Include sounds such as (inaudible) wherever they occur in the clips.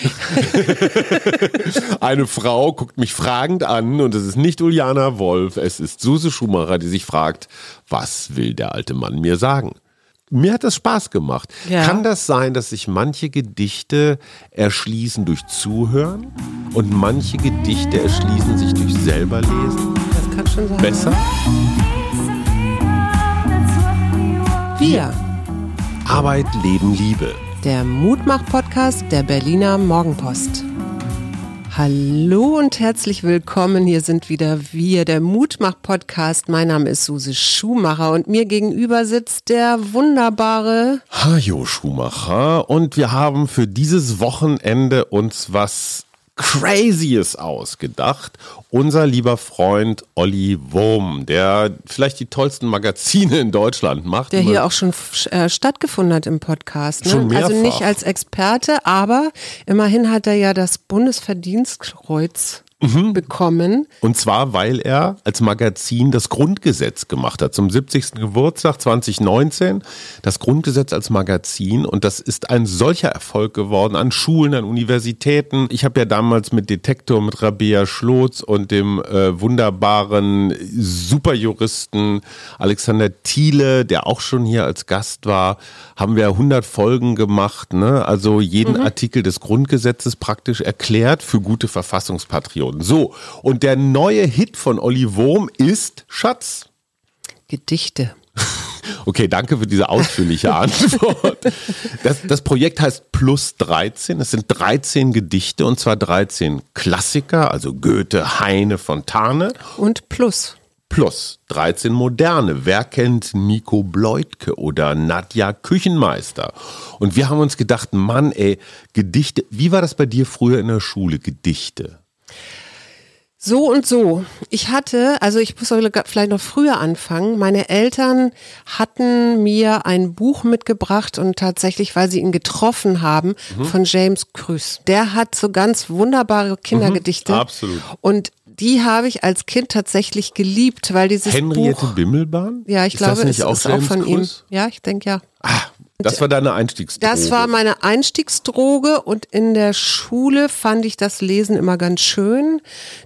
(laughs) Eine Frau guckt mich fragend an und es ist nicht Uliana Wolf, es ist Suse Schumacher, die sich fragt, was will der alte Mann mir sagen? Mir hat das Spaß gemacht. Ja. Kann das sein, dass sich manche Gedichte erschließen durch Zuhören und manche Gedichte erschließen sich durch selber lesen? Das kann schon sein. Besser? Wir, Arbeit, Leben, Liebe. Der Mutmach-Podcast der Berliner Morgenpost. Hallo und herzlich willkommen. Hier sind wieder wir, der Mutmach-Podcast. Mein Name ist Suse Schumacher und mir gegenüber sitzt der wunderbare Hajo Schumacher und wir haben für dieses Wochenende uns was Crazyes ausgedacht. Unser lieber Freund Olli Wurm, der vielleicht die tollsten Magazine in Deutschland macht. der hier auch schon äh, stattgefunden hat im Podcast. Ne? Schon mehrfach. Also nicht als Experte, aber immerhin hat er ja das Bundesverdienstkreuz Mhm. bekommen. Und zwar, weil er als Magazin das Grundgesetz gemacht hat. Zum 70. Geburtstag 2019 das Grundgesetz als Magazin. Und das ist ein solcher Erfolg geworden an Schulen, an Universitäten. Ich habe ja damals mit Detektor, mit Rabea Schlotz und dem äh, wunderbaren Superjuristen Alexander Thiele, der auch schon hier als Gast war, haben wir 100 Folgen gemacht. Ne? Also jeden Artikel des Grundgesetzes praktisch erklärt für gute Verfassungspatrioten. So, und der neue Hit von Olli Wurm ist Schatz. Gedichte. (laughs) Okay, danke für diese ausführliche (laughs) Antwort. Das, das Projekt heißt Plus 13. Es sind 13 Gedichte und zwar 13 Klassiker, also Goethe, Heine, Fontane. Und Plus. Plus 13 moderne. Wer kennt Nico Bleutke oder Nadja Küchenmeister? Und wir haben uns gedacht, Mann, ey, Gedichte. Wie war das bei dir früher in der Schule? Gedichte. So und so. Ich hatte, also ich muss vielleicht noch früher anfangen. Meine Eltern hatten mir ein Buch mitgebracht und tatsächlich, weil sie ihn getroffen haben, von James Krüß. Der hat so ganz wunderbare Kindergedichte. absolut. Und die habe ich als Kind tatsächlich geliebt, weil dieses Henriette Buch. Bimmelbahn? Ja, ich ist glaube, das nicht es auch ist auch James von ihm. Krüß? Ja, ich denke ja. Ah, das war deine Einstiegsdroge. Das war meine Einstiegsdroge und in der Schule fand ich das Lesen immer ganz schön.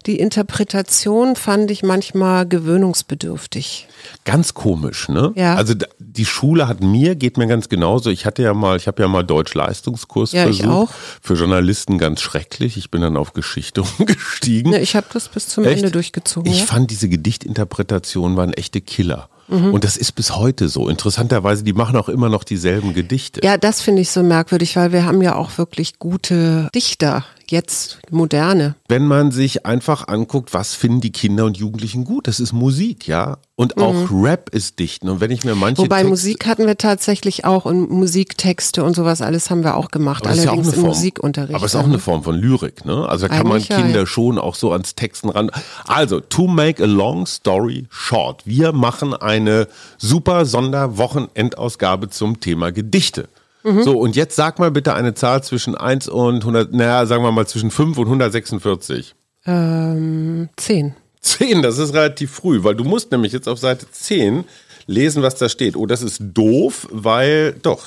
Die Interpretation fand ich manchmal gewöhnungsbedürftig. Ganz komisch, ne? Ja. Also die Schule hat mir, geht mir ganz genauso. Ich hatte ja mal, ich habe ja mal Deutsch-Leistungskurs Ja, ich versucht. auch. Für Journalisten ganz schrecklich. Ich bin dann auf Geschichte (laughs) umgestiegen. Ja, ich habe das bis zum Echt? Ende durchgezogen. Ich ja. fand diese Gedichtinterpretationen waren echte Killer. Mhm. Und das ist bis heute so. Interessanterweise, die machen auch immer noch dieselben Gedichte. ja, das finde ich so merkwürdig, weil wir haben ja auch wirklich gute Dichter, jetzt moderne. Wenn man sich einfach anguckt, was finden die Kinder und Jugendlichen gut, das ist Musik, ja. Und auch Rap ist Dichten. Und wenn ich mir manche Mhm. Wobei Texte, Musik hatten wir tatsächlich auch und Musiktexte und sowas alles haben wir auch gemacht, Aber ist ja auch allerdings im Form- Musikunterricht. Aber es ist auch dann. eine Form von Lyrik, ne? Also da kann man Eigentlich Kinder ja. schon auch so ans Texten ran. Also, to make a long story short. Wir machen eine super Sonderwochenendausgabe zum Thema Gedichte. Mhm. So, und jetzt sag mal bitte eine Zahl zwischen 1 und 100, naja, sagen wir mal zwischen 5 und 146. ähm, zehn. 10, das ist relativ früh, weil du musst nämlich jetzt auf Seite 10 lesen, was da steht. Oh, das ist doof, weil, doch,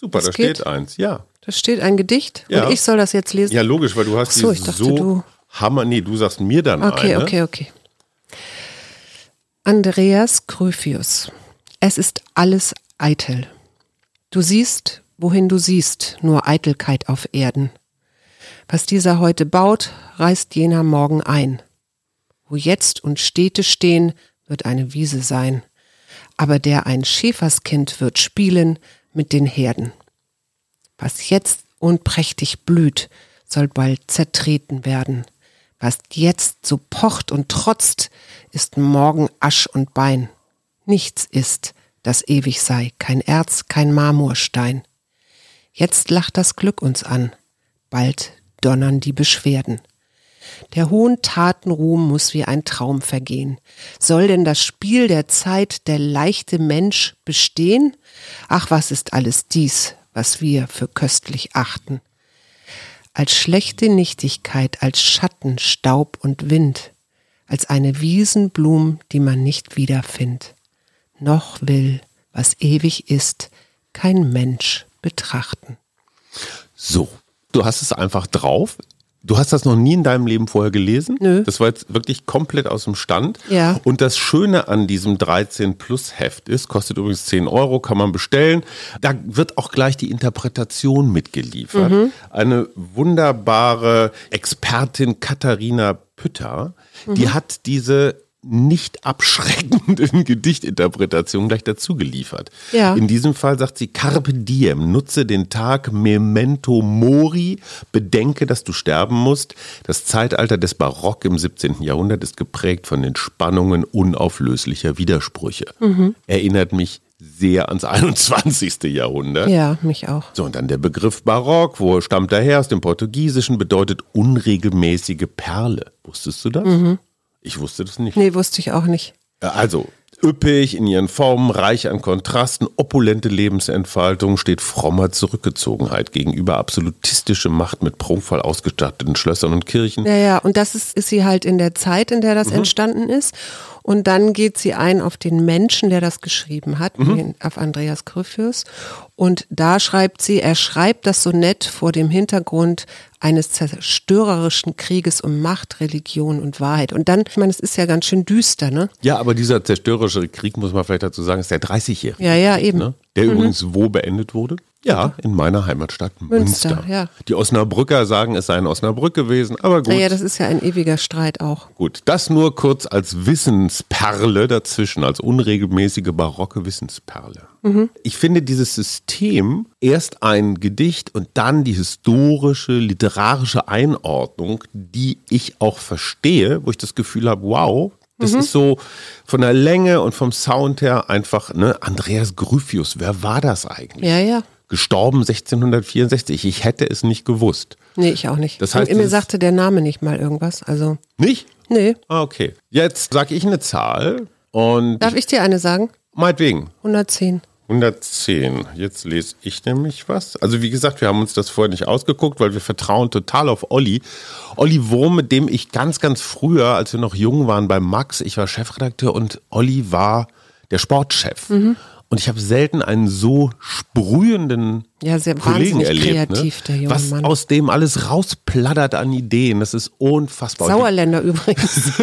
super, da geht? steht eins, ja. Da steht ein Gedicht Ja. und ich soll das jetzt lesen. Ja, logisch, weil du hast Ach so, die ich dachte, so du- Hammer. Nee, du sagst mir dann Okay, eine. okay, okay. Andreas Kröfius. Es ist alles eitel. Du siehst, wohin du siehst, nur Eitelkeit auf Erden. Was dieser heute baut, reißt jener morgen ein. Wo jetzt und Städte stehen, wird eine Wiese sein. Aber der ein Schäferskind wird spielen mit den Herden. Was jetzt unprächtig blüht, soll bald zertreten werden. Was jetzt so pocht und trotzt, ist morgen Asch und Bein. Nichts ist, das ewig sei, kein Erz, kein Marmorstein. Jetzt lacht das Glück uns an, bald donnern die Beschwerden. Der hohen Taten Ruhm muss wie ein Traum vergehen. Soll denn das Spiel der Zeit der leichte Mensch bestehen? Ach, was ist alles dies, was wir für köstlich achten? Als schlechte Nichtigkeit, als Schatten, Staub und Wind, als eine Wiesenblum, die man nicht wiederfindt. Noch will, was ewig ist, kein Mensch betrachten. So, du hast es einfach drauf. Du hast das noch nie in deinem Leben vorher gelesen? Nö. Das war jetzt wirklich komplett aus dem Stand. Ja. Und das Schöne an diesem 13 Plus Heft ist, kostet übrigens 10 Euro, kann man bestellen. Da wird auch gleich die Interpretation mitgeliefert. Mhm. Eine wunderbare Expertin Katharina Pütter, Mhm. die hat diese nicht abschreckenden (laughs) Gedichtinterpretationen gleich dazu geliefert. Ja. In diesem Fall sagt sie Carpe diem, nutze den Tag memento mori, bedenke, dass du sterben musst. Das Zeitalter des Barock im 17. Jahrhundert ist geprägt von den Spannungen unauflöslicher Widersprüche. Mhm. Erinnert mich sehr ans 21. Jahrhundert. Ja, mich auch. So, und dann der Begriff Barock, wo stammt er her? Aus dem Portugiesischen bedeutet unregelmäßige Perle. Wusstest du das? Ich wusste das nicht. Nee, wusste ich auch nicht. Also, üppig in ihren Formen, reich an Kontrasten, opulente Lebensentfaltung, steht frommer Zurückgezogenheit gegenüber absolutistische Macht mit prunkvoll ausgestatteten Schlössern und Kirchen. Ja, ja, und das ist, ist sie halt in der Zeit, in der das entstanden ist. Und dann geht sie ein auf den Menschen, der das geschrieben hat, den- auf Andreas Gryphius. Und da schreibt sie, er schreibt das Sonett vor dem Hintergrund eines zerstörerischen Krieges um Macht, Religion und Wahrheit. Und dann, ich meine, es ist ja ganz schön düster, ne? Ja, aber dieser zerstörerische Krieg, muss man vielleicht dazu sagen, ist der 30-jährige. Ja, ja, eben. Ne? Der übrigens wo beendet wurde? Ja, in meiner Heimatstadt Münster. Münster, ja. Die Osnabrücker sagen, es sei in Osnabrück gewesen, aber gut. Naja, das ist ja ein ewiger Streit auch. Gut, das nur kurz als Wissensperle dazwischen, als unregelmäßige barocke Wissensperle. Ich finde dieses System, erst ein Gedicht und dann die historische, literarische Einordnung, die ich auch verstehe, wo ich das Gefühl habe, wow, das ist so von der Länge und vom Sound her einfach, ne, Andreas Gryphius, wer war das eigentlich? Ja, ja. Gestorben 1664, ich hätte es nicht gewusst. Nee, ich auch nicht. Das heißt, Und mir sagte der Name nicht mal irgendwas. Also, Nicht? nee. Ah, okay. Jetzt sage ich eine Zahl und Darf ich dir eine sagen? meinetwegen 110. 110. Jetzt lese ich nämlich was. Also wie gesagt, wir haben uns das vorher nicht ausgeguckt, weil wir vertrauen total auf Olli. Olli Wurm, mit dem ich ganz, ganz früher, als wir noch jung waren bei Max, ich war Chefredakteur und Olli war der Sportchef. Und ich habe selten einen so sprühenden Ja, sehr Kollegen wahnsinnig erlebt. kreativ, ne? der junge Was Mann. aus dem alles rausplattert an Ideen, das ist unfassbar. Sauerländer übrigens. (laughs)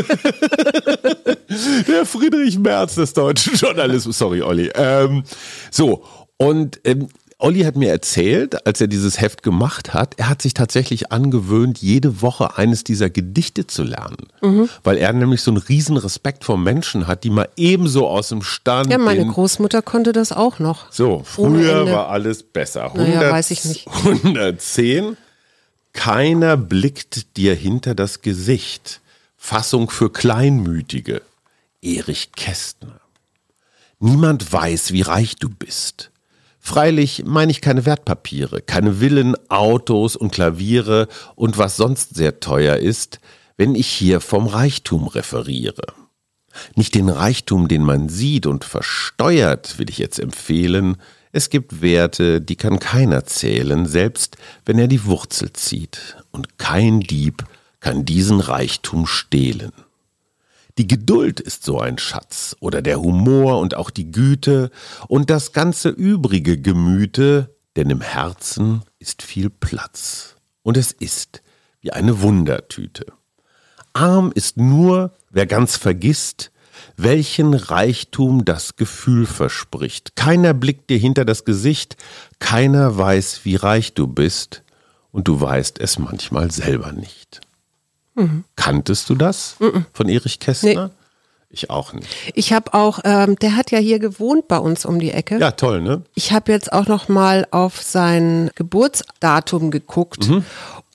Der Friedrich Merz des deutschen Journalismus. Sorry, Olli. Ähm, so, und ähm, Olli hat mir erzählt, als er dieses Heft gemacht hat, er hat sich tatsächlich angewöhnt, jede Woche eines dieser Gedichte zu lernen. Mhm. Weil er nämlich so einen riesen Respekt vor Menschen hat, die mal ebenso aus dem Stand. Ja, meine Großmutter konnte das auch noch. so, früher war alles besser. Naja, weiß ich nicht. 110. Keiner blickt dir hinter das Gesicht. Fassung für Kleinmütige. Erich Kästner. Niemand weiß, wie reich du bist. Freilich meine ich keine Wertpapiere, keine Villen, Autos und Klaviere und was sonst sehr teuer ist, wenn ich hier vom Reichtum referiere. Nicht den Reichtum, den man sieht und versteuert, will ich jetzt empfehlen. Es gibt Werte, die kann keiner zählen, selbst wenn er die Wurzel zieht. Und kein Dieb kann diesen Reichtum stehlen. Die Geduld ist so ein Schatz oder der Humor und auch die Güte und das ganze übrige Gemüte, denn im Herzen ist viel Platz. Und es ist wie eine Wundertüte. Arm ist nur, wer ganz vergisst, welchen Reichtum das Gefühl verspricht. Keiner blickt dir hinter das Gesicht, keiner weiß, wie reich du bist, und du weißt es manchmal selber nicht. Kanntest du das von Erich Kästner? Ich auch nicht. Ich habe auch, ähm, der hat ja hier gewohnt bei uns um die Ecke. Ja, toll, ne? Ich habe jetzt auch noch mal auf sein Geburtsdatum geguckt. Mhm.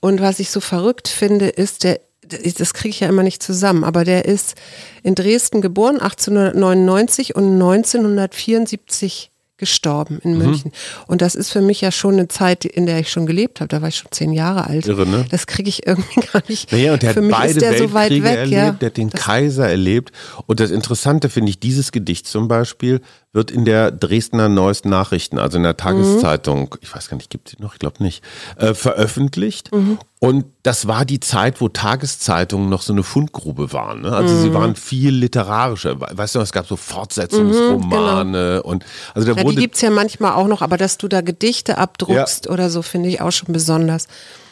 Und was ich so verrückt finde, ist, der, das kriege ich ja immer nicht zusammen, aber der ist in Dresden geboren, 1899 und 1974 gestorben Mhm. in München. Und das ist für mich ja schon eine Zeit, in der ich schon gelebt habe. Da war ich schon zehn Jahre alt. Irre, ne? Das kriege ich irgendwie (laughs) gar nicht. Naja, und der für hat mich beide ist der so weit weg. erlebt, ja. der hat den Kaiser erlebt. Und das Interessante finde ich, dieses Gedicht zum Beispiel wird in der Dresdner Neuesten Nachrichten, also in der Tageszeitung, ich weiß gar nicht, gibt sie noch, ich glaube nicht, äh, veröffentlicht. Und das war die Zeit, wo Tageszeitungen noch so eine Fundgrube waren. Ne? Also sie waren viel literarischer. Weißt du, es gab so Fortsetzungsromane und also da Ja, die wurde gibt's ja manchmal auch noch, aber dass du da Gedichte abdruckst oder so, finde ich auch schon besonders.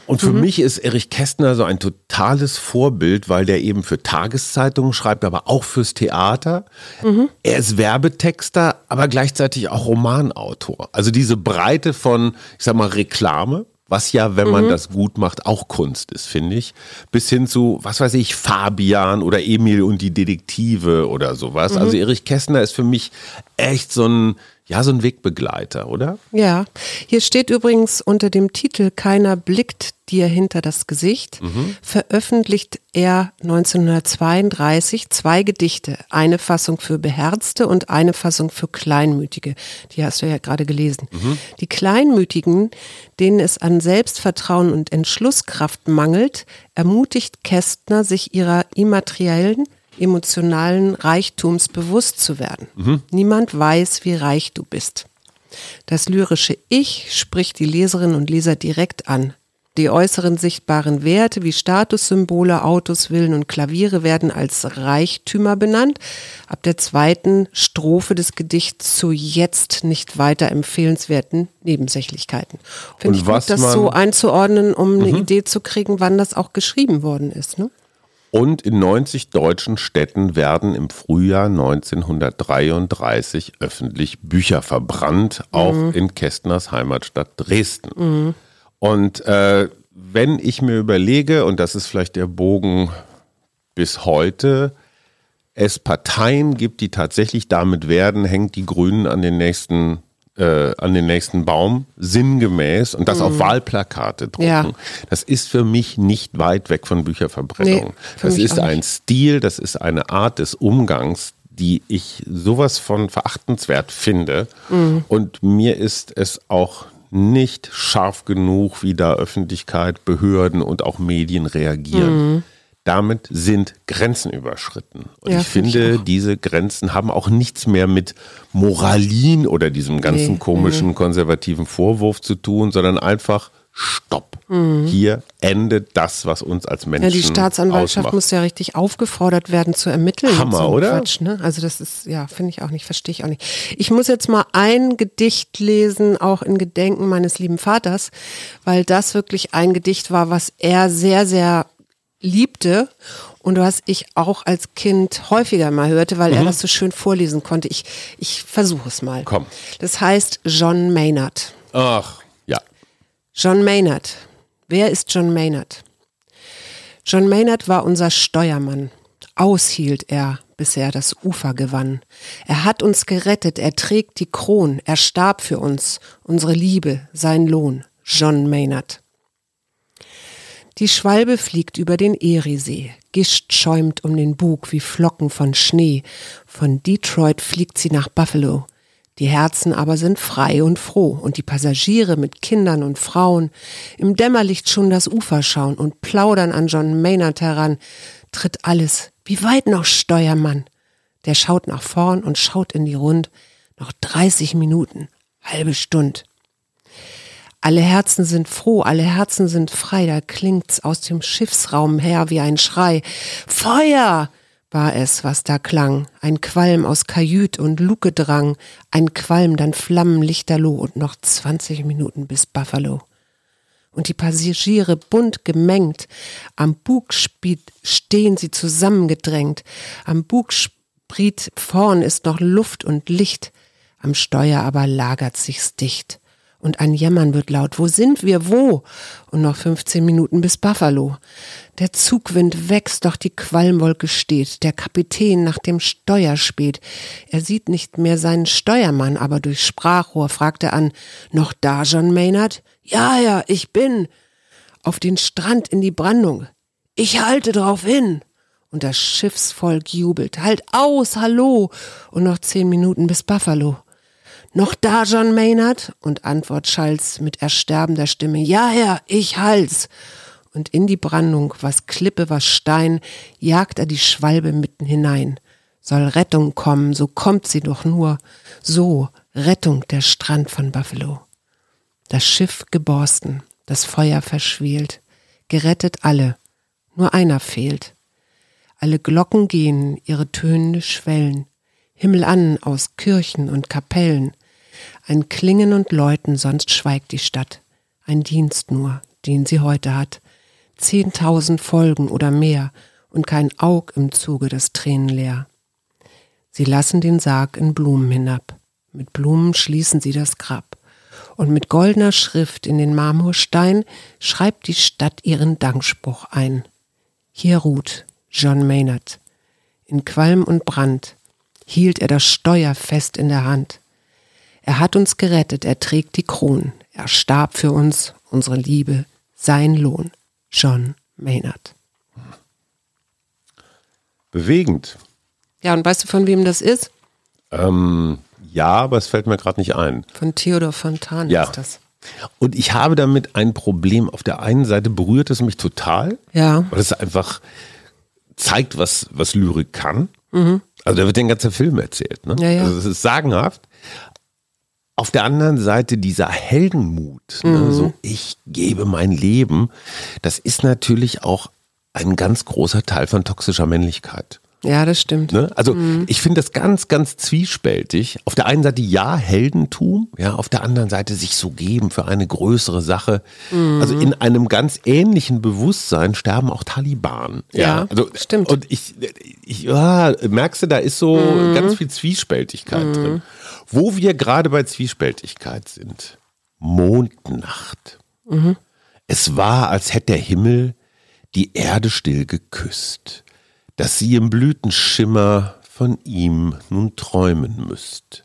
Und für mhm. mich ist Erich Kästner so ein totales Vorbild, weil der eben für Tageszeitungen schreibt, aber auch fürs Theater. Mhm. Er ist Werbetexter, aber gleichzeitig auch Romanautor. Also diese Breite von, ich sag mal, Reklame, was ja, wenn man mhm. das gut macht, auch Kunst ist, finde ich. Bis hin zu, was weiß ich, Fabian oder Emil und die Detektive oder sowas. Mhm. Also Erich Kästner ist für mich echt so ein ja, so ein Wegbegleiter, oder? Ja. Hier steht übrigens unter dem Titel Keiner blickt dir hinter das Gesicht, mhm. veröffentlicht er 1932 zwei Gedichte. Eine Fassung für Beherzte und eine Fassung für Kleinmütige. Die hast du ja gerade gelesen. Mhm. Die Kleinmütigen, denen es an Selbstvertrauen und Entschlusskraft mangelt, ermutigt Kästner, sich ihrer immateriellen emotionalen Reichtums bewusst zu werden. Mhm. Niemand weiß, wie reich du bist. Das lyrische Ich spricht die Leserinnen und Leser direkt an. Die äußeren sichtbaren Werte wie Statussymbole, Autos, Villen und Klaviere werden als Reichtümer benannt. Ab der zweiten Strophe des Gedichts zu jetzt nicht weiter empfehlenswerten Nebensächlichkeiten. Finde ich gut, das so einzuordnen, um eine mhm. Idee zu kriegen, wann das auch geschrieben worden ist. Ne? Und in 90 deutschen Städten werden im Frühjahr 1933 öffentlich Bücher verbrannt, auch mhm. in Kästners Heimatstadt Dresden. Mhm. Und äh, wenn ich mir überlege, und das ist vielleicht der Bogen bis heute, es Parteien gibt, die tatsächlich damit werden, hängt die Grünen an den nächsten äh, an den nächsten Baum, sinngemäß, und das mhm. auf Wahlplakate drucken. Ja. Das ist für mich nicht weit weg von Bücherverbrennung. Nee, das ist ein Stil, das ist eine Art des Umgangs, die ich sowas von verachtenswert finde. Mhm. Und mir ist es auch nicht scharf genug, wie da Öffentlichkeit, Behörden und auch Medien reagieren. Mhm damit sind Grenzen überschritten. Und ja, ich finde, ich diese Grenzen haben auch nichts mehr mit Moralin oder diesem ganzen nee, komischen nee. konservativen Vorwurf zu tun, sondern einfach Stopp. Mhm. Hier endet das, was uns als Menschen. Ja, die Staatsanwaltschaft ausmacht. muss ja richtig aufgefordert werden zu ermitteln. Hammer, so oder? Quatsch, ne? Also das ist, ja, finde ich auch nicht, verstehe ich auch nicht. Ich muss jetzt mal ein Gedicht lesen, auch in Gedenken meines lieben Vaters, weil das wirklich ein Gedicht war, was er sehr, sehr liebte und was ich auch als Kind häufiger mal hörte, weil mhm. er das so schön vorlesen konnte. Ich, ich versuche es mal. Komm. Das heißt John Maynard. Ach, ja. John Maynard. Wer ist John Maynard? John Maynard war unser Steuermann. Aushielt er, bis er das Ufer gewann. Er hat uns gerettet, er trägt die Kron, er starb für uns, unsere Liebe, sein Lohn. John Maynard. Die Schwalbe fliegt über den Eriesee. Gischt schäumt um den Bug wie Flocken von Schnee. Von Detroit fliegt sie nach Buffalo. Die Herzen aber sind frei und froh und die Passagiere mit Kindern und Frauen im Dämmerlicht schon das Ufer schauen und plaudern an John Maynard heran. Tritt alles. Wie weit noch, Steuermann? Der schaut nach vorn und schaut in die Rund. Noch 30 Minuten. Halbe Stund. Alle Herzen sind froh, alle Herzen sind frei, da klingt's aus dem Schiffsraum her wie ein Schrei. Feuer! war es, was da klang, ein Qualm aus Kajüt und Luke drang, ein Qualm, dann Flammen lichterloh und noch zwanzig Minuten bis Buffalo. Und die Passagiere bunt gemengt, am Bugspied stehen sie zusammengedrängt, am Bugspriet vorn ist noch Luft und Licht, am Steuer aber lagert sich's dicht und ein Jammern wird laut. Wo sind wir? Wo? Und noch 15 Minuten bis Buffalo. Der Zugwind wächst, doch die Qualmwolke steht. Der Kapitän nach dem Steuer späht. Er sieht nicht mehr seinen Steuermann, aber durch Sprachrohr fragt er an, noch da, John Maynard? Ja, ja, ich bin. Auf den Strand in die Brandung. Ich halte drauf hin. Und das Schiffsvolk jubelt. Halt aus, hallo. Und noch zehn Minuten bis Buffalo. Noch da, John Maynard? Und Antwort Schalls mit ersterbender Stimme, ja, Herr, ich halt's. Und in die Brandung, was Klippe, was Stein, jagt er die Schwalbe mitten hinein. Soll Rettung kommen, so kommt sie doch nur. So, Rettung der Strand von Buffalo. Das Schiff geborsten, das Feuer verschwielt, gerettet alle, nur einer fehlt. Alle Glocken gehen, ihre tönende Schwellen. Himmel an aus Kirchen und Kapellen, ein Klingen und Läuten, sonst schweigt die Stadt, ein Dienst nur, den sie heute hat. Zehntausend Folgen oder mehr und kein Aug im Zuge des Tränen leer. Sie lassen den Sarg in Blumen hinab. Mit Blumen schließen sie das Grab. Und mit goldener Schrift in den Marmorstein schreibt die Stadt ihren Dankspruch ein. Hier ruht John Maynard. In Qualm und Brand hielt er das Steuer fest in der Hand. Er hat uns gerettet, er trägt die Kronen. Er starb für uns, unsere Liebe, sein Lohn. John Maynard. Bewegend. Ja, und weißt du, von wem das ist? Ähm, ja, aber es fällt mir gerade nicht ein. Von Theodor Fontan Ja. ist das. Und ich habe damit ein Problem. Auf der einen Seite berührt es mich total, Ja. weil es einfach zeigt, was, was Lyrik kann. Also da wird ein ganzer Film erzählt. Ne? Mhm. Ja, ja. Also es ist sagenhaft. Auf der anderen Seite dieser Heldenmut, Mhm. ne? so ich gebe mein Leben, das ist natürlich auch ein ganz großer Teil von toxischer Männlichkeit. Ja, das stimmt. Ne? Also ich finde das ganz, ganz zwiespältig. Auf der einen Seite ja Heldentum, ja, auf der anderen Seite sich so geben für eine größere Sache. Also in einem ganz ähnlichen Bewusstsein sterben auch Taliban. Ja, also, stimmt. Und ich, ich ja, merkst du, da ist so ganz viel Zwiespältigkeit drin. Wo wir gerade bei Zwiespältigkeit sind. Mondnacht. Es war, als hätte der Himmel die Erde still geküsst, dass sie im Blütenschimmer von ihm nun träumen müsst.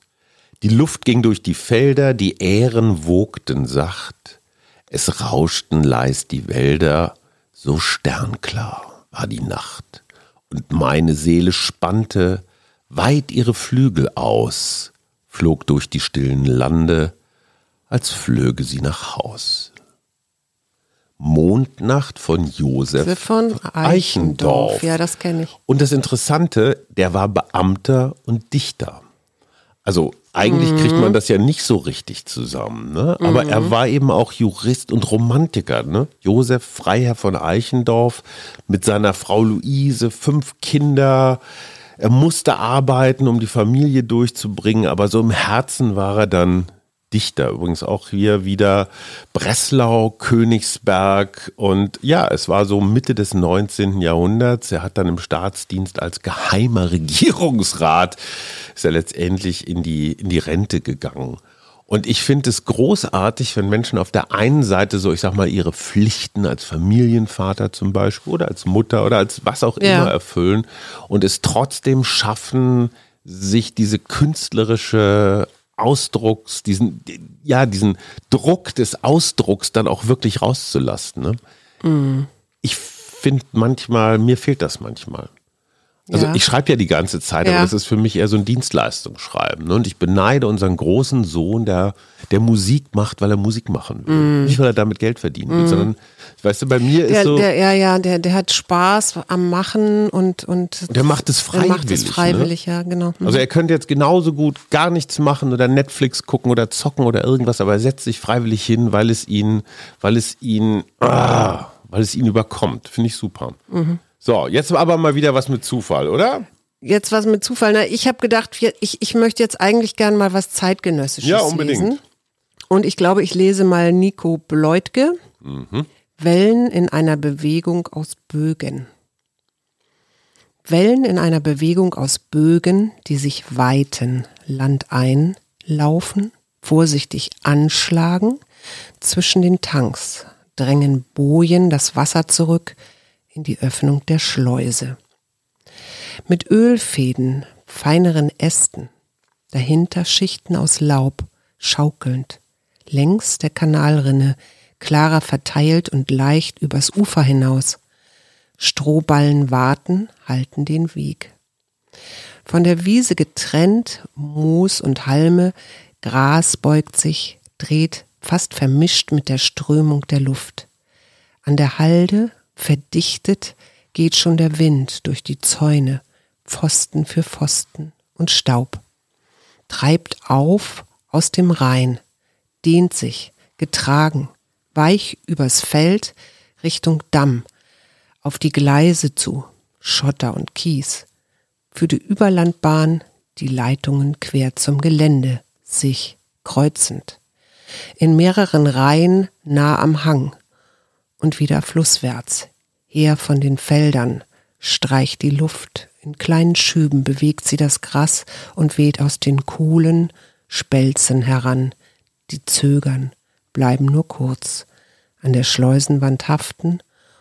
Die Luft ging durch die Felder, die Ähren wogten sacht, es rauschten leis die Wälder, so sternklar war die Nacht, und meine Seele spannte weit ihre Flügel aus, flog durch die stillen Lande, als flöge sie nach Haus. Mondnacht von Josef von Eichendorff. Ja, das kenne ich. und das Interessante, der war Beamter und Dichter. Also eigentlich kriegt man das ja nicht so richtig zusammen, ne? aber er war eben auch Jurist und Romantiker. Ne? Josef Freiherr von Eichendorff mit seiner Frau Luise, fünf Kinder. Er musste arbeiten, um die Familie durchzubringen, aber so im Herzen war er dann Dichter. Übrigens auch hier wieder Breslau, Königsberg und ja, es war so Mitte des 19. Jahrhunderts. Er hat dann im Staatsdienst als geheimer Regierungsrat ist er letztendlich in die, in die Rente gegangen. Und ich finde es großartig, wenn Menschen auf der einen Seite so, ich sag mal, ihre Pflichten als Familienvater zum Beispiel oder als Mutter oder als was auch Ja. immer erfüllen und es trotzdem schaffen, sich diese künstlerische Ausdrucks, diesen, ja, diesen Druck des Ausdrucks dann auch wirklich rauszulassen. Ne? Mhm. Ich finde manchmal, mir fehlt das manchmal. Also Ja. ich schreibe ja die ganze Zeit, Ja. aber das ist für mich eher so ein Dienstleistungsschreiben. Ne? Und ich beneide unseren großen Sohn, der, der Musik macht, weil er Musik machen will. Mhm. Nicht, weil er damit Geld verdienen will, sondern, weißt du, bei mir ist Der, so, der, ja, ja, der, der hat Spaß am Machen und, und der macht es er freiwillig. macht es Ne? freiwillig, ja, genau. Also er könnte jetzt genauso gut gar nichts machen oder Netflix gucken oder zocken oder irgendwas, aber er setzt sich freiwillig hin, weil es ihn, weil es ihn, ah, weil es ihn überkommt. Finde ich super. Mhm. So, jetzt aber mal wieder was mit Zufall, oder? Jetzt was mit Zufall. Na, ich habe gedacht, ich, ich möchte jetzt eigentlich gern mal was zeitgenössisches Ja, unbedingt. lesen. Und ich glaube, ich lese mal Nico Bleutke. Mhm. Wellen in einer Bewegung aus Bögen. Wellen in einer Bewegung aus Bögen, die sich weiten, landein, laufen, vorsichtig anschlagen, zwischen den Tanks drängen Bojen das Wasser zurück in die Öffnung der Schleuse. Mit Ölfäden, feineren Ästen, dahinter Schichten aus Laub, schaukelnd, längs der Kanalrinne, klarer verteilt und leicht übers Ufer hinaus. Strohballen warten, halten den Weg. Von der Wiese getrennt, Moos und Halme, Gras beugt sich, dreht, fast vermischt mit der Strömung der Luft. An der Halde, verdichtet, geht schon der Wind durch die Zäune, Pfosten für Pfosten und Staub. Treibt auf aus dem Rhein, dehnt sich, getragen, weich übers Feld, Richtung Damm, auf die Gleise zu, Schotter und Kies. Für die Überlandbahn die Leitungen quer zum Gelände, sich kreuzend. In mehreren Reihen nah am Hang. und wieder flusswärts, her von den Feldern, streicht die Luft, in kleinen Schüben bewegt sie das Gras und weht aus den Kohlen Spelzen heran, die zögern, bleiben nur kurz, an der Schleusenwand haften,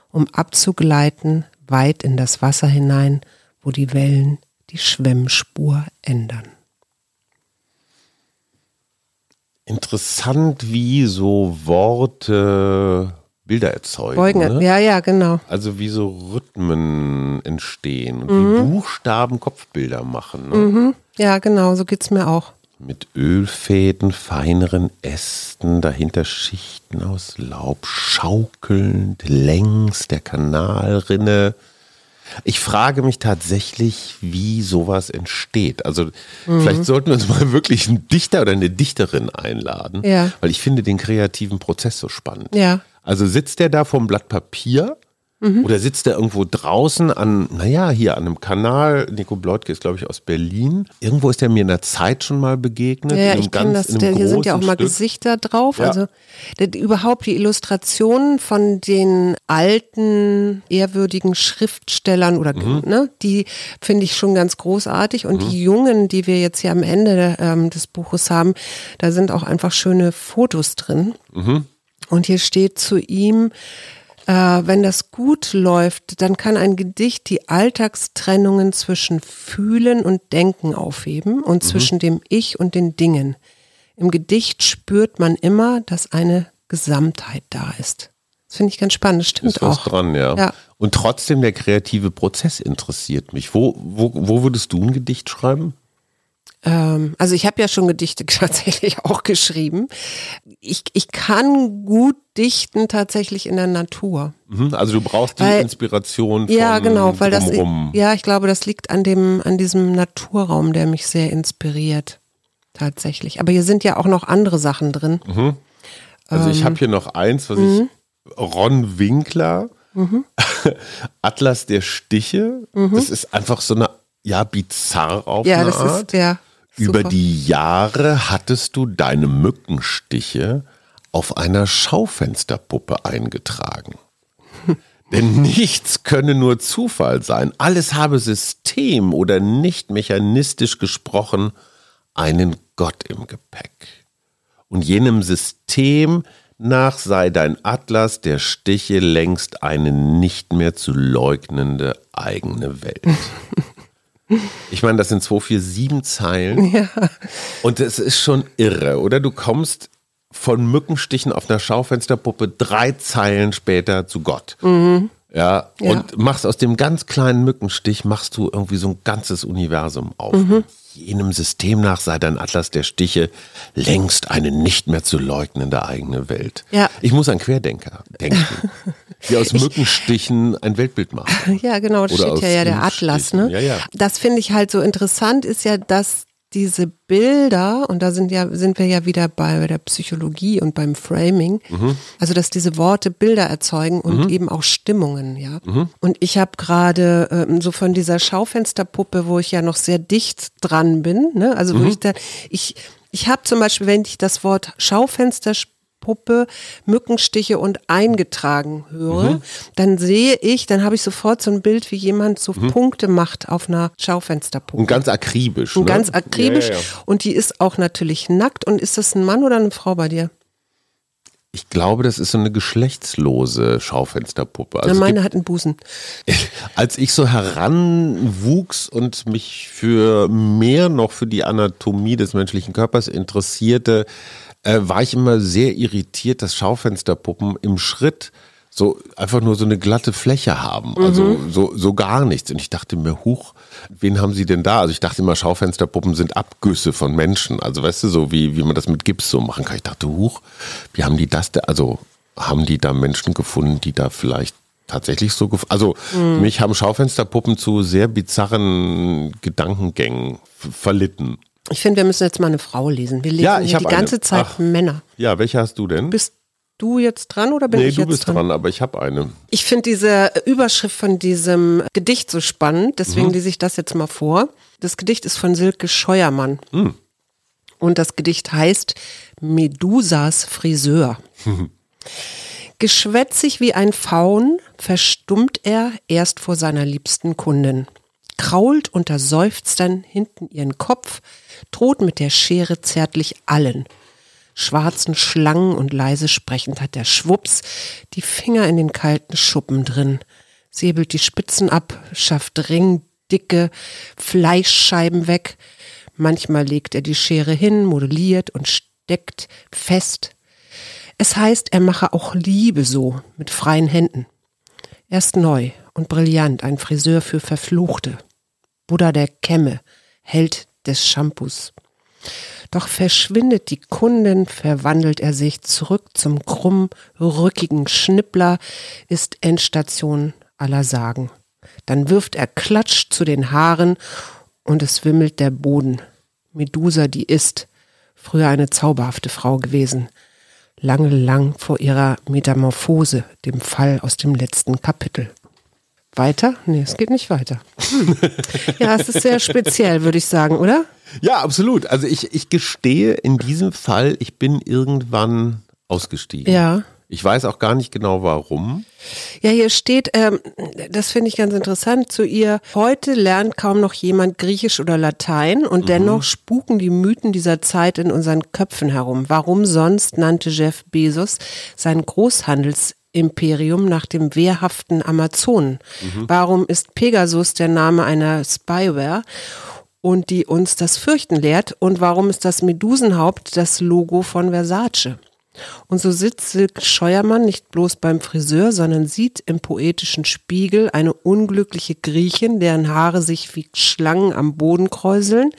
um abzugleiten weit in das Wasser hinein, wo die Wellen die Schwemmspur ändern. Interessant, wie so Worte Bilder erzeugen. Beugen, ne? ja, ja, genau. Also wie so Rhythmen entstehen und wie Buchstaben Kopfbilder machen. Ne? Ja, genau, so geht's mir auch. Mit Ölfäden, feineren Ästen, dahinter Schichten aus Laub, schaukelnd längs der Kanalrinne. Ich frage mich tatsächlich, wie sowas entsteht. Also vielleicht sollten wir uns mal wirklich einen Dichter oder eine Dichterin einladen, Ja. weil ich finde den kreativen Prozess so spannend. Ja. Also sitzt der da vom Blatt Papier Mhm. oder sitzt der irgendwo draußen an, naja, hier an einem Kanal. Nico Bleutke ist, glaube ich, aus Berlin. Irgendwo ist er mir in der Zeit schon mal begegnet. Ja, ich kenne das. Der, hier sind ja auch mal Stück. Gesichter drauf. Ja. Also der, überhaupt die Illustrationen von den alten, ehrwürdigen Schriftstellern oder Mhm. ne, die finde ich schon ganz großartig. Und die jungen, die wir jetzt hier am Ende ähm, des Buches haben, da sind auch einfach schöne Fotos drin. Mhm. Und hier steht zu ihm, äh, wenn das gut läuft, dann kann ein Gedicht die Alltagstrennungen zwischen Fühlen und Denken aufheben Mhm. und zwischen dem Ich und den Dingen. Im Gedicht spürt man immer, dass eine Gesamtheit da ist. Das finde ich ganz spannend, das stimmt Ist was auch. dran, ja. Ja. Und trotzdem der kreative Prozess interessiert mich. Wo, wo, wo würdest du ein Gedicht schreiben? Ähm, also ich habe ja schon Gedichte (laughs) tatsächlich auch geschrieben. Ich, ich kann gut dichten tatsächlich in der Natur. Mhm. Also du brauchst die Weil- Inspiration von Ja, genau, weil das, drumherum. ja, ich glaube, das liegt an dem, an diesem Naturraum, der mich sehr inspiriert. Tatsächlich. Aber hier sind ja auch noch andere Sachen drin. Also Ähm, ich habe hier noch eins, was mhm. ich Ron Winkler, (laughs) Atlas der Stiche. Das ist einfach so eine ja bizarr auf Mhm. Ja, eine das Art. ist ja. Über die Jahre hattest du deine Mückenstiche auf einer Schaufensterpuppe eingetragen. (laughs) Denn nichts könne nur Zufall sein. Alles habe System oder nicht mechanistisch gesprochen einen Gott im Gepäck. Und jenem System nach sei dein Atlas der Stiche längst eine nicht mehr zu leugnende eigene Welt. (laughs) Ich meine, das sind 247 Zeilen. (laughs) Ja. Und es ist schon irre, oder? Du kommst von Mückenstichen auf einer Schaufensterpuppe drei Zeilen später zu Gott. Ja, Mhm. Ja. und machst aus dem ganz kleinen Mückenstich, machst du irgendwie so ein ganzes Universum auf. Mhm. Jenem System nach sei dein Atlas der Stiche längst eine nicht mehr zu leugnende eigene Welt. Ja. Ich muss an Querdenker denken, (laughs) die aus Mückenstichen ein Weltbild machen. (laughs) Ja, genau, das Oder steht ja ja der. Atlas, ne? Ja, ja. Das finde ich halt so interessant, ist ja, dass diese Bilder, und da sind ja, sind wir ja wieder bei der Psychologie und beim Framing, Mhm. also dass diese Worte Bilder erzeugen und eben auch Stimmungen, ja. Mhm. Und ich habe gerade ähm, so von dieser Schaufensterpuppe, wo ich ja noch sehr dicht dran bin, ne? Also Mhm. wo ich da, ich, ich habe zum Beispiel, wenn ich das Wort Schaufensterpuppe, Mückenstiche und eingetragen höre, Mhm. dann sehe ich, dann habe ich sofort so ein Bild, wie jemand so Punkte macht auf einer Schaufensterpuppe. Und ganz akribisch. Und ne? ganz akribisch. Ja, ja, ja. Und die ist auch natürlich nackt. Und ist das ein Mann oder eine Frau bei dir? Ich glaube, das ist so eine geschlechtslose Schaufensterpuppe. Also meine hat einen Busen. gibt, (laughs) als ich so heranwuchs und mich für mehr noch für die Anatomie des menschlichen Körpers interessierte, äh, war ich immer sehr irritiert, dass Schaufensterpuppen im Schritt so einfach nur so eine glatte Fläche haben, also Mhm. so, so gar nichts. Und ich dachte mir, huch, wen haben sie denn da? Also ich dachte immer, Schaufensterpuppen sind Abgüsse von Menschen. Also weißt du, so wie, wie man das mit Gips so machen kann. Ich dachte, huch, wie haben die das da, also haben die da Menschen gefunden, die da vielleicht tatsächlich so, also Mhm. mich haben Schaufensterpuppen zu sehr bizarren Gedankengängen verlitten. Ich finde, wir müssen jetzt mal eine Frau lesen. Wir lesen Ja, ich die ganze eine. Zeit Ach. Männer. Ja, welche hast du denn? Bist du jetzt dran oder bin nee, ich du jetzt bist dran. aber ich habe eine. Ich finde diese Überschrift von diesem Gedicht so spannend, deswegen Mhm. lese ich das jetzt mal vor. Das Gedicht ist von Silke Scheuermann. Hm. Und das Gedicht heißt Medusas Friseur. (laughs) Geschwätzig wie ein Faun verstummt er erst vor seiner liebsten Kundin, krault unter Seufzern hinten ihren Kopf, droht mit der Schere zärtlich allen. Schwarzen Schlangen und leise sprechend hat der Schwups die Finger in den kalten Schuppen drin, säbelt die Spitzen ab, schafft ringdicke Fleischscheiben weg, manchmal legt er die Schere hin, modelliert und steckt fest, es heißt, er mache auch Liebe so, mit freien Händen. Er ist neu und brillant, ein Friseur für Verfluchte. Buddha der Kämme, Held des Shampoos. Doch verschwindet die Kundin, verwandelt er sich zurück zum krumm, rückigen Schnippler, ist Endstation aller Sagen. Dann wirft er Klatsch zu den Haaren und es wimmelt der Boden. Medusa, die ist, früher eine zauberhafte Frau gewesen, lange lang vor ihrer Metamorphose, dem Fall aus dem letzten Kapitel. Weiter? Nee, es geht nicht weiter. Hm. (laughs) Ja, es ist sehr speziell, würde ich sagen, oder? Ja, absolut. Also ich, ich gestehe in diesem Fall, ich bin irgendwann ausgestiegen. Ja. Ich weiß auch gar nicht genau warum. Ja, hier steht, ähm, das finde ich ganz interessant, zu ihr, heute lernt kaum noch jemand Griechisch oder Latein und mhm. dennoch spuken die Mythen dieser Zeit in unseren Köpfen herum. Warum sonst nannte Jeff Bezos sein Großhandelsimperium nach dem wehrhaften Amazonen? Mhm. Warum ist Pegasus der Name einer Spyware? Und die uns das Fürchten lehrt. Und warum ist das Medusenhaupt das Logo von Versace? Und so sitzt Silke Scheuermann nicht bloß beim Friseur, sondern sieht im poetischen Spiegel eine unglückliche Griechin, deren Haare sich wie Schlangen am Boden kräuseln,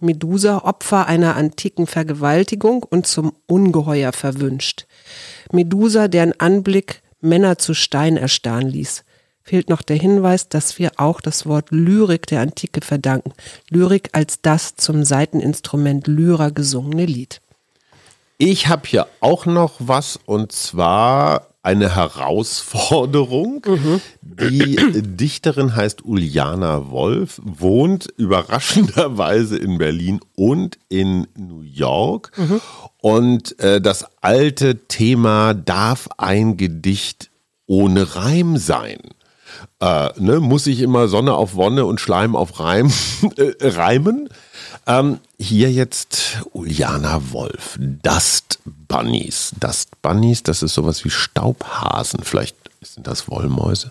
Medusa Opfer einer antiken Vergewaltigung und zum Ungeheuer verwünscht. Medusa, deren Anblick Männer zu Stein erstarren ließ. Fehlt noch der Hinweis, dass wir auch das Wort Lyrik der Antike verdanken. Lyrik als das zum Saiteninstrument Lyra gesungene Lied. Ich habe hier auch noch was und zwar eine Herausforderung. Mhm. Die Dichterin heißt Uliana Wolf, wohnt überraschenderweise in Berlin und in New York. Mhm. Und äh, das alte Thema, darf ein Gedicht ohne Reim sein? Äh, ne, muss ich immer Sonne auf Wonne und Schleim auf Reim (laughs) äh, reimen? Ähm, hier jetzt Uliana Wolf, Dust Bunnies. Dust Bunnies, das ist sowas wie Staubhasen. Vielleicht sind das Wollmäuse.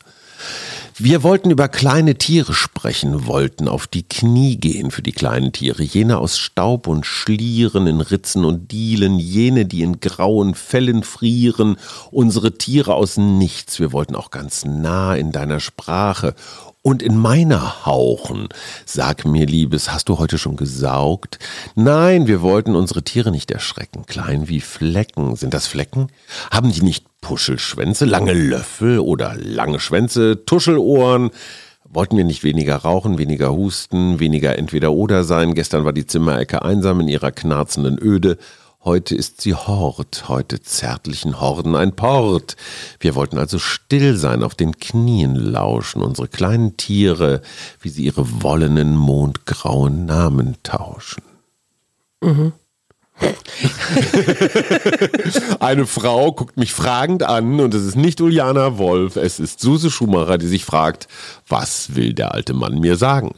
Wir wollten über kleine Tiere sprechen, wollten auf die Knie gehen für die kleinen Tiere, jene aus Staub und Schlieren in Ritzen und Dielen, jene, die in grauen Fellen frieren, unsere Tiere aus nichts. Wir wollten auch ganz nah in deiner Sprache und in meiner hauchen. Sag mir, Liebes, hast du heute schon gesaugt? Nein, wir wollten unsere Tiere nicht erschrecken. Klein wie Flecken. Sind das Flecken? Haben die nicht Puschelschwänze, lange Löffel oder lange Schwänze, Tuschelohren? Wollten wir nicht weniger rauchen, weniger husten, weniger entweder oder sein? Gestern war die Zimmerecke einsam in ihrer knarzenden Öde. Heute ist sie Hort, heute zärtlichen Horden ein Port. Wir wollten also still sein, auf den Knien lauschen, unsere kleinen Tiere, wie sie ihre wollenen, mondgrauen Namen tauschen. Mhm. (laughs) Eine Frau guckt mich fragend an und es ist nicht Uliana Wolf, es ist Suse Schumacher, die sich fragt, was will der alte Mann mir sagen?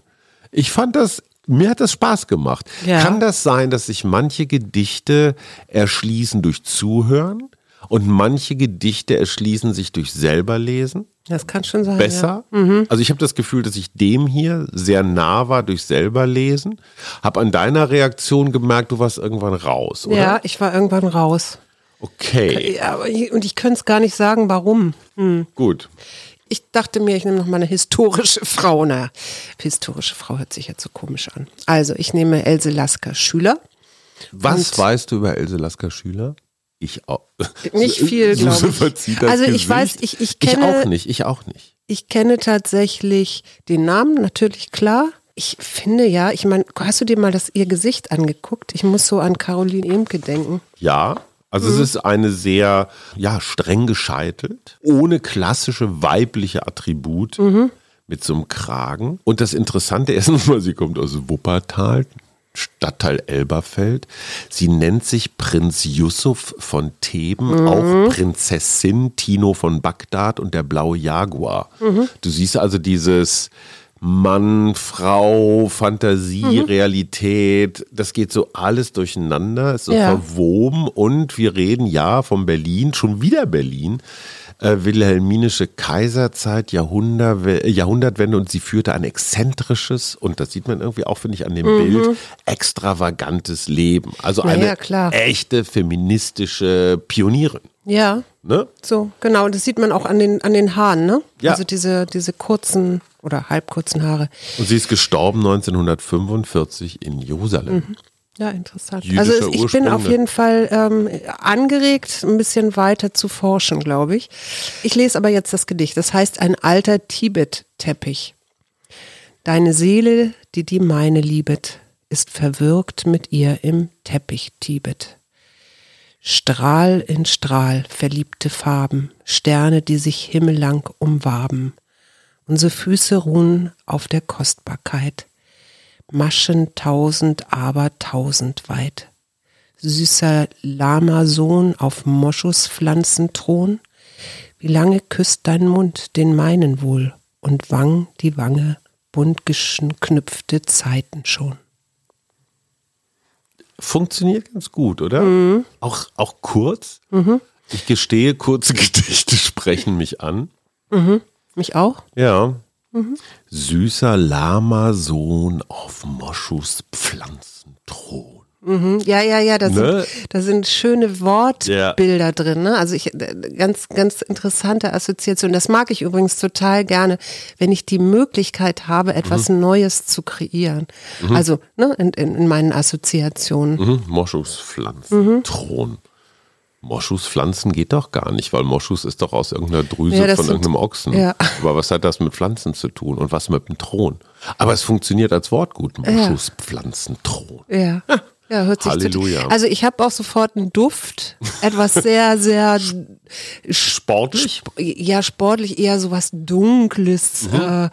Ich fand das mir hat das Spaß gemacht. Ja. Kann das sein, dass sich manche Gedichte erschließen durch Zuhören und manche Gedichte erschließen sich durch selber lesen? Das kann schon sein. Besser. Ja. Mhm. Also ich habe das Gefühl, dass ich dem hier sehr nah war durch selber lesen. Habe an deiner Reaktion gemerkt, du warst irgendwann raus, oder? Ja, ich war irgendwann raus. Okay. Ja, und ich könnte es gar nicht sagen, warum. Hm. Gut ich dachte mir, ich nehme noch mal eine historische (laughs) Frau. Na, historische Frau hört sich jetzt so komisch an. Also, ich nehme Else Lasker Schüler. Was weißt du über Else Lasker Schüler? Ich auch. (laughs) Nicht viel, (laughs) glaube ich. Also ich weiß, ich, ich kenne. Ich auch nicht, ich auch nicht. Ich kenne tatsächlich den Namen, natürlich klar. Ich finde ja, ich meine, hast du dir mal das ihr Gesicht angeguckt? Ich muss so an Caroline Emke denken. Ja, also mhm. es ist eine sehr, ja, streng gescheitelt, ohne klassische weibliche Attribute. Mhm. Mit so einem Kragen. Und das Interessante (laughs) ist nun mal, sie kommt aus Wuppertal, Stadtteil Elberfeld. Sie nennt sich Prinz Yusuf von Theben, mhm. auch Prinzessin Tino von Bagdad und der blaue Jaguar. Mhm. Du siehst also dieses Mann, Frau, Fantasie, mhm. Realität, das geht so alles durcheinander, ist so ja. verwoben und wir reden ja von Berlin, schon wieder Berlin äh, wilhelminische Kaiserzeit, Jahrhundert, Jahrhundertwende und sie führte ein exzentrisches und das sieht man irgendwie auch, finde ich, an dem mhm. Bild, extravagantes Leben. Also eine ja, echte feministische Pionierin. Ja. Ne? So, genau. Und das sieht man auch an den, an den Haaren, ne? Ja. Also diese, diese kurzen oder halbkurzen Haare. Und sie ist gestorben 1945 in Jerusalem. Mhm. Ja, interessant. also ich bin auf jeden Fall ähm, angeregt, ein bisschen weiter zu forschen, glaube ich. Ich lese aber jetzt das Gedicht. Das heißt ein alter Tibet-Teppich. Deine Seele, die die meine liebet, ist verwirkt mit ihr im Teppich Tibet. Strahl in Strahl, verliebte Farben, Sterne, die sich himmellang umwaben. Unsere Füße ruhen auf der Kostbarkeit Maschen tausend, aber tausend weit. Süßer Lama-Sohn auf Moschuspflanzenthron, wie lange küsst dein Mund den meinen wohl und Wang die Wange, bunt geknüpfte Zeiten schon. Funktioniert ganz gut, oder? Mhm. Auch, auch kurz. Mhm. Ich gestehe, kurze Gedichte (laughs) sprechen mich an. Mhm. Mich auch? Ja. Mhm. Süßer Lama-Sohn auf Moschus Pflanzenthron. Mhm. Ja, ja, ja, da, ne? sind, da sind schöne Wortbilder ja. drin. Ne? Also ich, ganz, ganz interessante Assoziation. Das mag ich übrigens total gerne, wenn ich die Möglichkeit habe, etwas mhm. Neues zu kreieren. Mhm. Also ne, in, in, in, meinen Assoziationen. Mhm. Moschus Pflanzenthron. Moschuspflanzen geht doch gar nicht, weil Moschus ist doch aus irgendeiner Drüse ja, von irgendeinem Ochsen. Ja. Aber was hat das mit Pflanzen zu tun und was mit dem Thron? Aber es funktioniert als Wort gut. Moschuspflanzenthron. Ja. Ja, hört sich Halleluja. Also ich habe auch sofort einen Duft, etwas sehr, sehr sportlich. Sp ja, sportlich eher so was Dunkles, mhm. äh,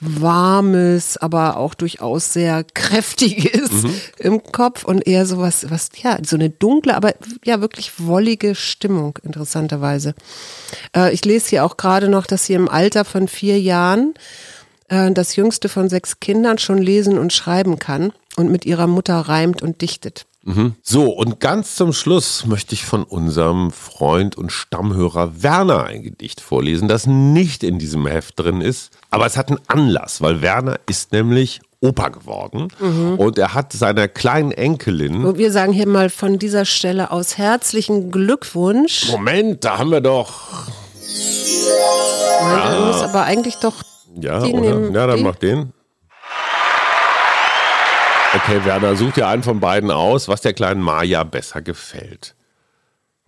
Warmes, aber auch durchaus sehr Kräftiges mhm. im Kopf und eher so was, was, ja, so eine dunkle, aber ja, wirklich wollige Stimmung, interessanterweise. Äh, ich lese hier auch gerade noch, dass sie im Alter von vier Jahren äh, das jüngste von sechs Kindern schon lesen und schreiben kann und mit ihrer Mutter reimt und dichtet. Mhm. So, und ganz zum Schluss möchte ich von unserem Freund und Stammhörer Werner ein Gedicht vorlesen, das nicht in diesem Heft drin ist. Aber es hat einen Anlass, weil Werner ist nämlich Opa geworden mhm. und er hat seiner kleinen Enkelin. Und wir sagen hier mal von dieser Stelle aus herzlichen Glückwunsch. Moment, da haben wir doch. Nein, ja. muss aber eigentlich doch. Ja, oder? Nehmen, ja, dann den. mach den. Okay, Werner, such dir einen von beiden aus, was der kleinen Maja besser gefällt.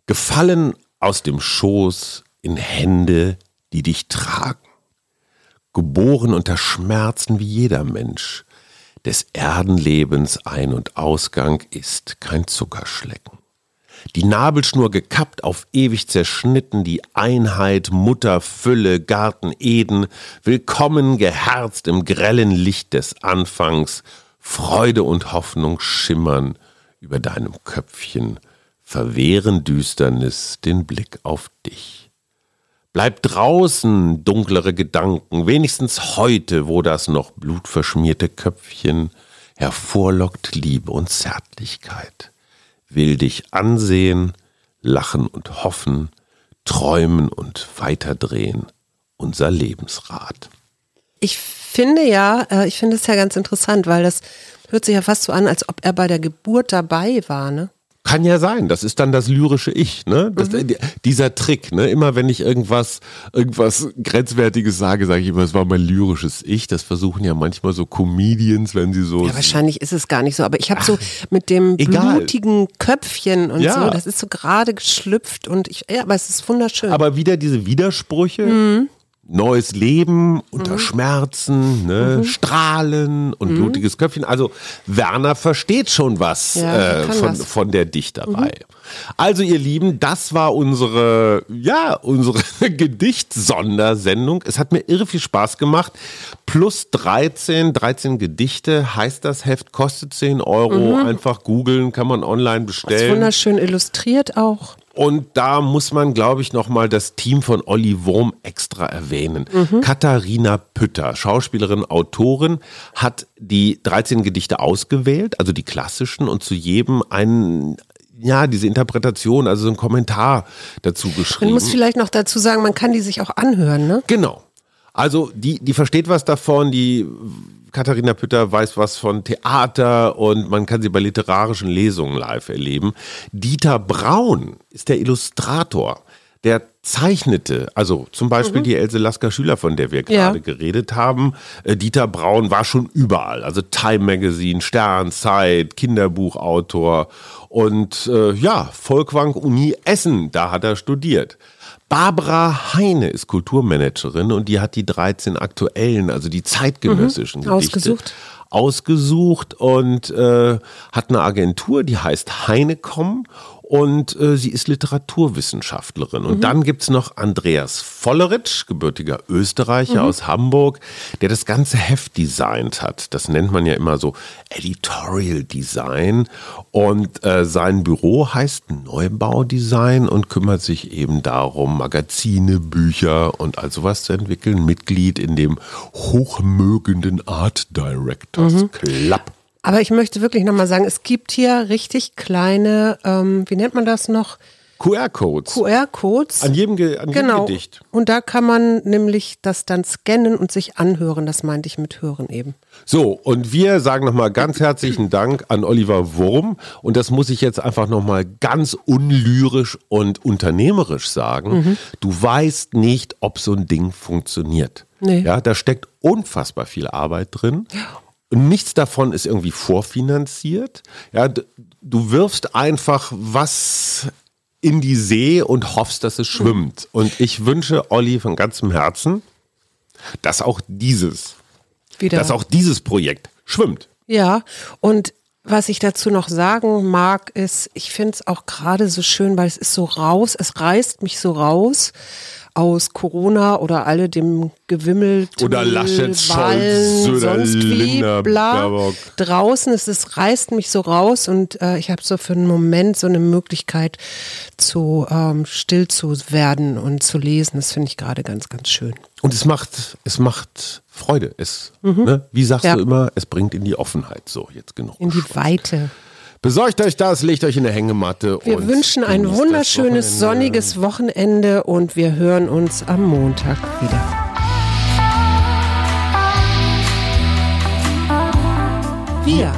Gefallen aus dem Schoß in Hände, die dich tragen. Geboren unter Schmerzen wie jeder Mensch. Des Erdenlebens Ein- und Ausgang ist kein Zuckerschlecken. Die Nabelschnur gekappt, auf ewig zerschnitten, die Einheit, Mutter, Fülle, Garten, Eden, willkommen geherzt im grellen Licht des Anfangs, Freude und Hoffnung schimmern über deinem Köpfchen, verwehren Düsternis den Blick auf dich. Bleib draußen, dunklere Gedanken, wenigstens heute, wo das noch blutverschmierte Köpfchen hervorlockt Liebe und Zärtlichkeit. Will dich ansehen, lachen und hoffen, träumen und weiterdrehen, unser Lebensrat. Ich finde ja, äh, ich finde es ja ganz interessant, weil das hört sich ja fast so an, als ob er bei der Geburt dabei war, ne? Kann ja sein, das ist dann das lyrische Ich, ne? Das, mhm. Dieser Trick, ne? Immer wenn ich irgendwas, irgendwas Grenzwertiges sage, sage ich immer, es war mein lyrisches Ich. Das versuchen ja manchmal so Comedians, wenn sie so. Ja, wahrscheinlich ist es gar nicht so, aber ich habe so mit dem egal. blutigen Köpfchen und ja. so, das ist so gerade geschlüpft und ich, ja, aber es ist wunderschön. Aber wieder diese Widersprüche. Mhm neues Leben unter mhm. Schmerzen, ne? Mhm. Strahlen und mhm. blutiges Köpfchen. Also Werner versteht schon was ja, äh, von, von der Dichterei. Mhm. Also ihr Lieben, das war unsere, ja, unsere (laughs) Gedicht-Sondersendung. Es hat mir irre viel Spaß gemacht. Plus 13, 13 Gedichte heißt das Heft, kostet 10 Euro. Mhm. Einfach googeln, kann man online bestellen. Ist wunderschön illustriert auch. Und da muss man, glaube ich, nochmal das Team von Olli Wurm extra erwähnen. Mhm. Katharina Pütter, Schauspielerin, Autorin, hat die 13 Gedichte ausgewählt, also die klassischen, und zu jedem einen, ja, diese Interpretation, also so ein Kommentar dazu geschrieben. Man muss vielleicht noch dazu sagen, man kann die sich auch anhören, ne? Genau. Also die, die versteht was davon, die Katharina Pütter weiß was von Theater und man kann sie bei literarischen Lesungen live erleben. Dieter Braun ist der Illustrator. Der zeichnete, also zum Beispiel mhm. die Else Lasker Schüler, von der wir gerade ja. geredet haben. Äh, Dieter Braun war schon überall, also Time Magazine, Stern, Zeit, Kinderbuchautor und äh, ja, Volkwang Uni Essen, da hat er studiert. Barbara Heine ist Kulturmanagerin und die hat die 13 aktuellen, also die zeitgenössischen mhm, Gedichte ausgesucht, ausgesucht und äh, hat eine Agentur, die heißt Heinecom und äh, sie ist Literaturwissenschaftlerin. Und mhm. dann gibt's noch Andreas Volleritsch, gebürtiger Österreicher mhm. aus Hamburg, der das ganze Heft designt hat. Das nennt man ja immer so Editorial Design. Und äh, sein Büro heißt Neubaudesign und kümmert sich eben darum, Magazine, Bücher und all sowas zu entwickeln. Mitglied in dem hochmögenden Art Directors mhm. Club. Aber ich möchte wirklich nochmal sagen, es gibt hier richtig kleine, ähm, wie nennt man das noch? QR-Codes. QR-Codes. An jedem, Ge an genau. jedem Gedicht. Und da kann man nämlich das dann scannen und sich anhören. Das meinte ich mit Hören eben. So, und wir sagen nochmal ganz herzlichen Dank an Oliver Wurm. Und das muss ich jetzt einfach nochmal ganz unlyrisch und unternehmerisch sagen. Mhm. Du weißt nicht, ob so ein Ding funktioniert. Nee. Ja, da steckt unfassbar viel Arbeit drin. Und nichts davon ist irgendwie vorfinanziert. Ja, du wirfst einfach was in die See und hoffst, dass es schwimmt. Und ich wünsche Olli von ganzem Herzen, dass auch dieses, Wieder. dass auch dieses Projekt schwimmt. Ja, und was ich dazu noch sagen mag, ist, ich finde es auch gerade so schön, weil es ist so raus, es reißt mich so raus aus Corona oder alle dem Gewimmel, oder Laschet, Scholz oder sonst wie, bla. Draußen ist es reißt mich so raus und äh, ich habe so für einen Moment so eine Möglichkeit zu ähm, still zu werden und zu lesen. Das finde ich gerade ganz, ganz schön. Und es macht, es macht Freude. Es, mhm. ne, wie sagst ja. du immer, es bringt in die Offenheit. So, jetzt genug. In die Weite. Besorgt euch das, legt euch in der Hängematte. Wir wünschen ein wunderschönes, sonniges Wochenende und wir hören uns am Montag wieder. Wir.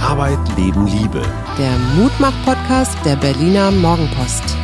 Arbeit, Leben, Liebe. Der Mutmach-Podcast der Berliner Morgenpost.